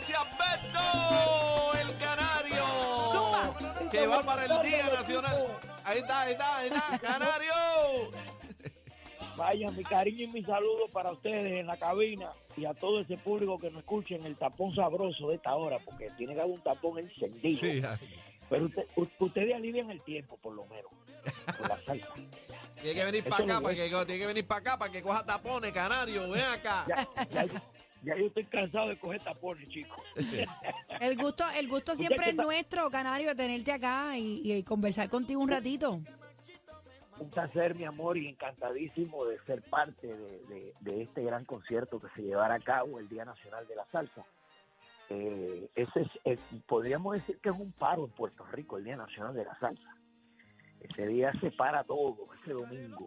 José Alberto, el canario. Suma. Que va para el Día Nacional. Ahí está, ahí está, ahí está, canario. Vaya, mi cariño y mi saludo para ustedes en la cabina y a todo ese público que nos escuche en el tapón sabroso de esta hora, porque tiene que haber un tapón encendido. Sí, Pero usted- ustedes alivian el tiempo, por lo menos, con la salsa. tiene que venir para acá, para que, tiene que venir para acá para que coja tapones, canario. Ven acá. Ya, ya, ya yo estoy cansado de coger tapones, chicos. El gusto, el gusto siempre es nuestro, Canario, de tenerte acá y, y conversar contigo un ratito. Un placer, mi amor, y encantadísimo de ser parte de, de- de este gran concierto que se llevará a cabo el Día Nacional de la Salsa. Eh, ese es, es- podríamos decir que es un paro en Puerto Rico, el Día Nacional de la Salsa. Ese día se para todo, ese domingo.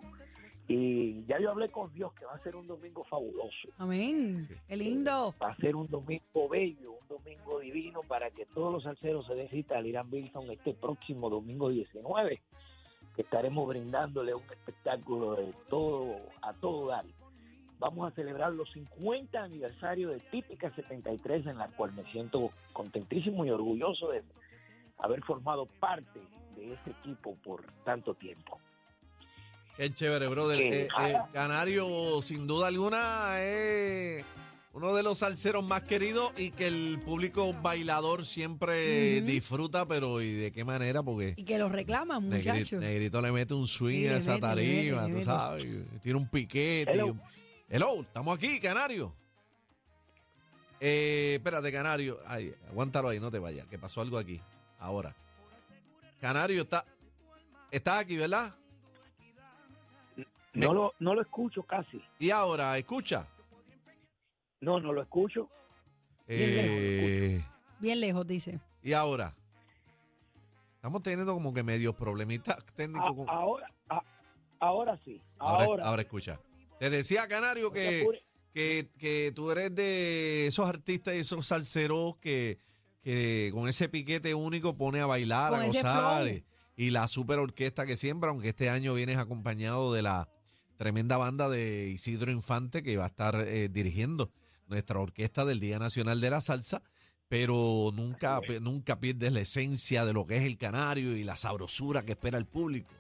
Y ya yo hablé con Dios que va a ser un domingo fabuloso. Amén. Qué lindo. Va a ser un domingo bello, un domingo divino para que todos los salseros se den cita al Irán Wilson este próximo domingo 19, que estaremos brindándole un espectáculo de todo, a todo dar. Vamos a celebrar los 50 aniversarios de Típica 73, en la cual me siento contentísimo y orgulloso de haber formado parte de ese equipo por tanto tiempo. Qué chévere, brother. Que- Eh, eh, Canario, sin duda alguna, es uno de los salseros más queridos y que el público bailador siempre disfruta, pero ¿y de qué manera? Porque Y que lo reclaman, muchachos. Negrito le mete un swing Sí, a esa tarima, tú sabes. Tiene un piquete. y Hello. un- Hello, estamos aquí, Canario. Eh, espérate, Canario. Ay, aguántalo ahí, no te vayas, que pasó algo aquí. Ahora. Canario está. Estás aquí, ¿verdad? Me- No lo, no lo escucho casi. Y ahora, escucha. No, no lo escucho. Bien Eh, Bien lejos, dice. y ahora. Estamos teniendo como que medios problemitas técnicos. A- con- ahora, a- ahora sí. ahora, Ahora. ahora escucha. Te decía, Canario, que, que, que tú eres de esos artistas y esos salseros que, que con ese piquete único pone a bailar, Con a ese gozar. flow. Y, y la super orquesta que siempre, aunque este año vienes acompañado de la tremenda banda de Isidro Infante que va a estar eh, dirigiendo nuestra orquesta del Día Nacional de la Salsa. Pero nunca, nunca pierdes la esencia de lo que es el canario y la sabrosura que espera el público.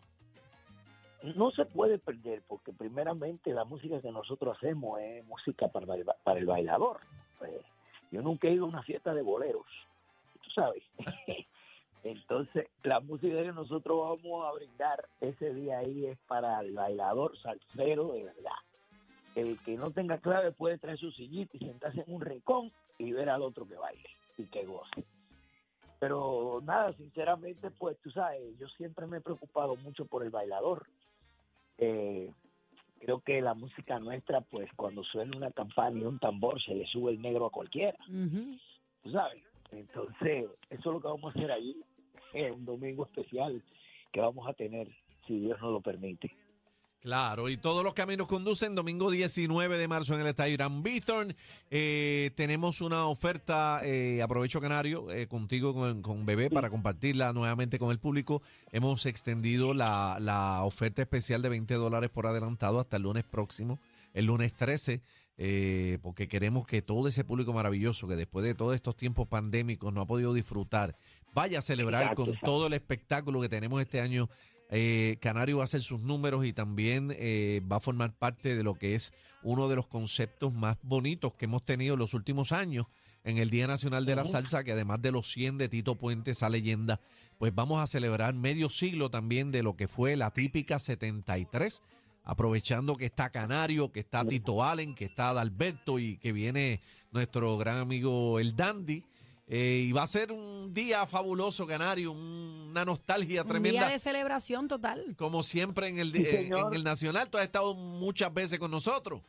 No se puede perder porque primeramente la música que nosotros hacemos es música para, el para el bailador. Eh, yo nunca he ido a una fiesta de boleros, tú sabes. Entonces, la música que nosotros vamos a brindar ese día ahí es para el bailador salsero de verdad. El que no tenga clave puede traer su sillita y sentarse en un rincón y ver al otro que baile y que goce. Pero nada, sinceramente, pues tú sabes, yo siempre me he preocupado mucho por el bailador. Eh, creo que la música nuestra, pues cuando suena una campana y un tambor, se le sube el negro a cualquiera, tú sabes. Entonces, eso es lo que vamos a hacer allí, es un domingo especial que vamos a tener, si Dios nos lo permite. Claro, y todos los caminos conducen domingo 19 de marzo en el estadio Irán Bithorn. Eh, tenemos una oferta, eh, aprovecho Canario, eh, contigo con, con Bebé para compartirla nuevamente con el público. Hemos extendido la, la oferta especial de 20 dólares por adelantado hasta el lunes próximo, el lunes 13. eh, porque queremos que todo ese público maravilloso que después de todos estos tiempos pandémicos no ha podido disfrutar, vaya a celebrar Exacto, con exacto. todo el espectáculo que tenemos este año eh, Canario va a hacer sus números y también eh, va a formar parte de lo que es uno de los conceptos más bonitos que hemos tenido en los últimos años en el Día Nacional de la. Salsa, que además de los 100 de Tito Puente, esa leyenda, pues vamos a celebrar medio siglo también de lo que fue la típica 73, aprovechando que está Canario, que está Tito Allen, que está Adalberto y que viene nuestro gran amigo el Dandy. Eh, y va a ser un día fabuloso, Canario, una nostalgia Un tremenda. día de celebración total. Como siempre en el, Sí, eh, en el Nacional, tú has estado muchas veces con nosotros.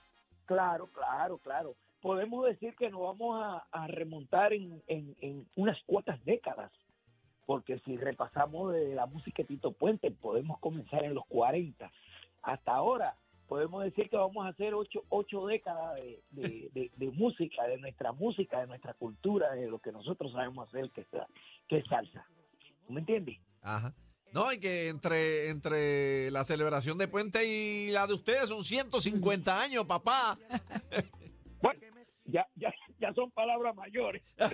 Claro, claro, claro. Podemos decir que nos vamos a, a remontar en, en- en unas cuantas décadas, porque si repasamos de la música de Tito Puente, podemos comenzar en los 40. Hasta ahora, podemos decir que vamos a hacer ocho, ocho décadas de, de- de- de música, de nuestra música, de nuestra cultura, de lo que nosotros sabemos hacer, que es, que es salsa. ¿Me entiendes? Ajá. No, y que entre, entre la celebración de Puente y la de ustedes son 150 años, papá. Bueno, ya, ya, ya son palabras mayores. son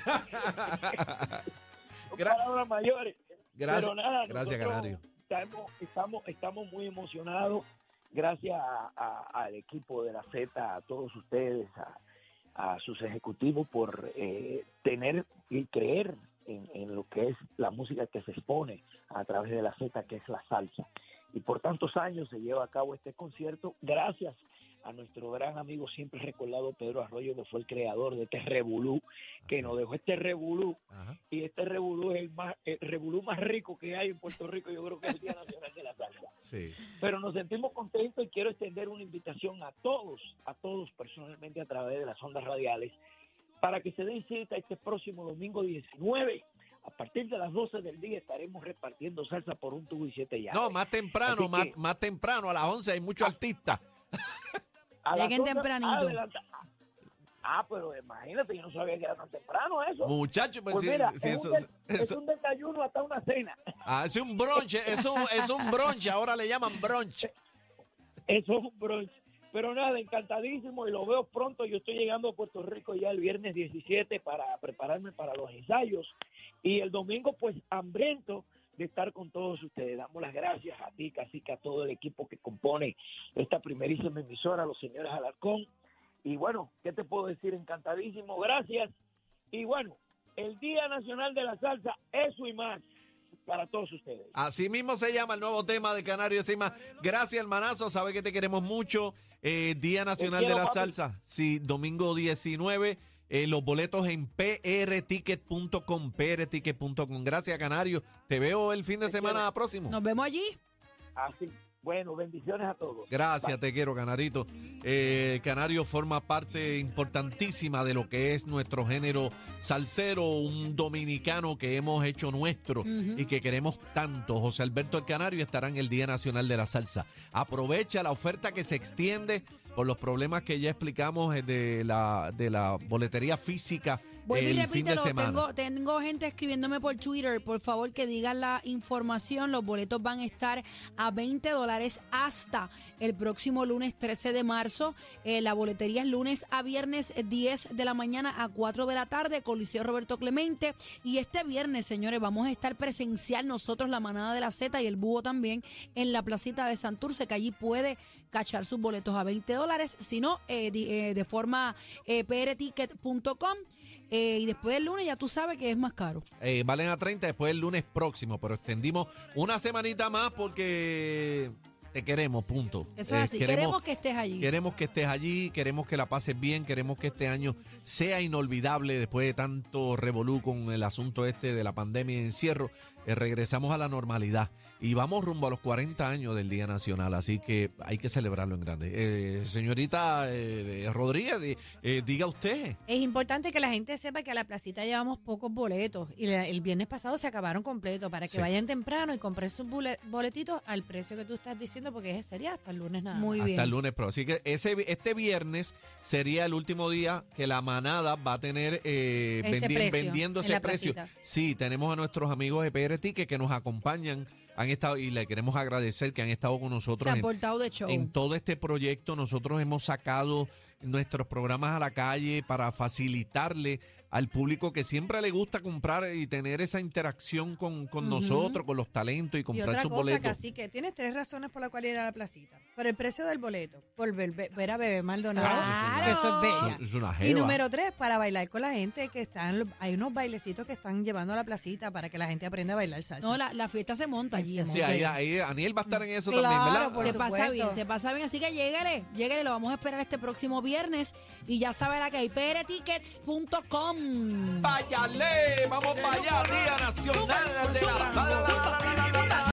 Gra- palabras mayores. Gracias, Pero nada, gracias, Canario. Estamos, estamos, estamos muy emocionados, gracias a- a- al equipo de la Z, a todos ustedes, a, a sus ejecutivos por eh, tener y creer en, en lo que es la música que se expone a través de la Z, que es la salsa. Y por tantos años se lleva a cabo este concierto, gracias a nuestro gran amigo siempre recordado Pedro Arroyo, que fue el creador de este revolú, que nos dejó este revolú Ajá. y este revolú es el más el revolú más rico que hay en Puerto Rico yo creo que es el Día Nacional de la Salsa Sí. pero nos sentimos contentos y quiero extender una invitación a todos a todos personalmente a través de las ondas radiales para que se den cita este próximo domingo 19 a partir de las 12 del día estaremos repartiendo salsa por un tubo y siete llaves. No, más temprano, más, temprano, a las 11 hay muchos artistas. Lleguen 12 tempranito. Ah, pero imagínate, yo no sabía que era tan temprano eso. Muchachos, pues, Pues sí, mira, es, eso, un es un desayuno hasta una cena. ah, es un brunch, es un, es un brunch, ahora le llaman brunch. Eso es un brunch. Pero nada, encantadísimo y lo veo pronto. Yo estoy llegando a Puerto Rico ya el viernes 17 para prepararme para los ensayos. Y el domingo, pues, hambriento de estar con todos ustedes. Damos las gracias a ti, Cacique, a todo el equipo que compone esta primerísima emisora, a los señores Alarcón. Y bueno, ¿qué te puedo decir? Encantadísimo, gracias. Y bueno, el Día Nacional de la Salsa, eso y más para todos ustedes. Así mismo se llama el nuevo tema de Canario Encima. Gracias, hermanazo. Sabe que te queremos mucho. Eh, Día Nacional de quiero, la papi. Salsa. Sí, domingo 19. Eh, los boletos en prticket.com, prticket.com. Gracias, Canario. Te veo el fin de Te semana quiero. próximo. Nos vemos allí. Así, bueno, bendiciones a todos. Gracias, te quiero, Canarito. Eh, el Canario forma parte importantísima de lo que es nuestro género salsero, un dominicano que hemos hecho nuestro y que queremos tanto. José Alberto el Canario estará en el Día Nacional de la Salsa. Aprovecha la oferta que se extiende por los problemas que ya explicamos eh, de la, de la boletería física Vuelve y el fin de repítelo. semana. Tengo, tengo gente escribiéndome por Twitter. Por favor, que digan la información. Los boletos van a estar a 20 dólares hasta el próximo lunes 13 de marzo. Eh, la boletería es lunes a viernes eh, 10 de la mañana a 4 de la tarde. Coliseo Roberto Clemente. Y este viernes, señores, vamos a estar presencial nosotros, la manada de la Z y el búho también, en la placita de Santurce, que allí puede cachar sus boletos a 20 dólares. Si no, eh, di- eh, de forma eh, prticket.com. Eh, y después del lunes ya tú sabes que es más caro. Eh, valen a 30 después el lunes próximo, pero extendimos una semanita más porque te queremos, punto. Eso Eh, es así. Queremos, que estés allí. Queremos que estés allí, queremos que la pases bien, queremos que este año sea inolvidable después de tanto revolú con el asunto este de la pandemia y encierro. Eh, regresamos a la normalidad y vamos rumbo a los 40 años del Día Nacional, así que hay que celebrarlo en grande. Eh, señorita eh, Rodríguez, di- diga usted. Es importante que la gente sepa que a la placita llevamos pocos boletos y la- el viernes pasado se acabaron completos para que Sí. vayan temprano y compren sus boletitos al precio que tú estás diciendo porque ese sería hasta el lunes nada. más. Muy Hasta bien. el lunes, pero así que ese este viernes sería el último día que la manada va a tener eh, Ese vendi- precio, vendiendo en ese precio. placita. Sí, tenemos a nuestros amigos de PR Ticket que nos acompañan, han estado y le queremos agradecer que han estado con Se nosotros han en, portado de show. en todo este proyecto. Nosotros hemos sacado nuestros programas a la calle para facilitarle al público que siempre le gusta comprar y tener esa interacción con, con Ujú. nosotros, con los talentos y Y comprar otra sus cosa, boletos. casi que tienes tres razones por las cuales ir a la placita. Por el precio del boleto, por ver, ver a Bebé Maldonado, Claro. que eso es bella. Es una Y número tres, para bailar con la gente que están, hay unos bailecitos que están llevando a la placita para que la gente aprenda a bailar salsa. No, la, la fiesta se monta allí. Se así Sí, monta. que ahí, ahí Aniel va a estar en eso Claro, también, ¿verdad? por se pasa supuesto. bien, se pasa bien. Así que lléguele, lléguele, lo vamos a esperar este próximo viernes. Y ya sabe la que hay, prtickets.com. ¡Váyale! ¡Vamos para allá! Día Nacional de la Salsa.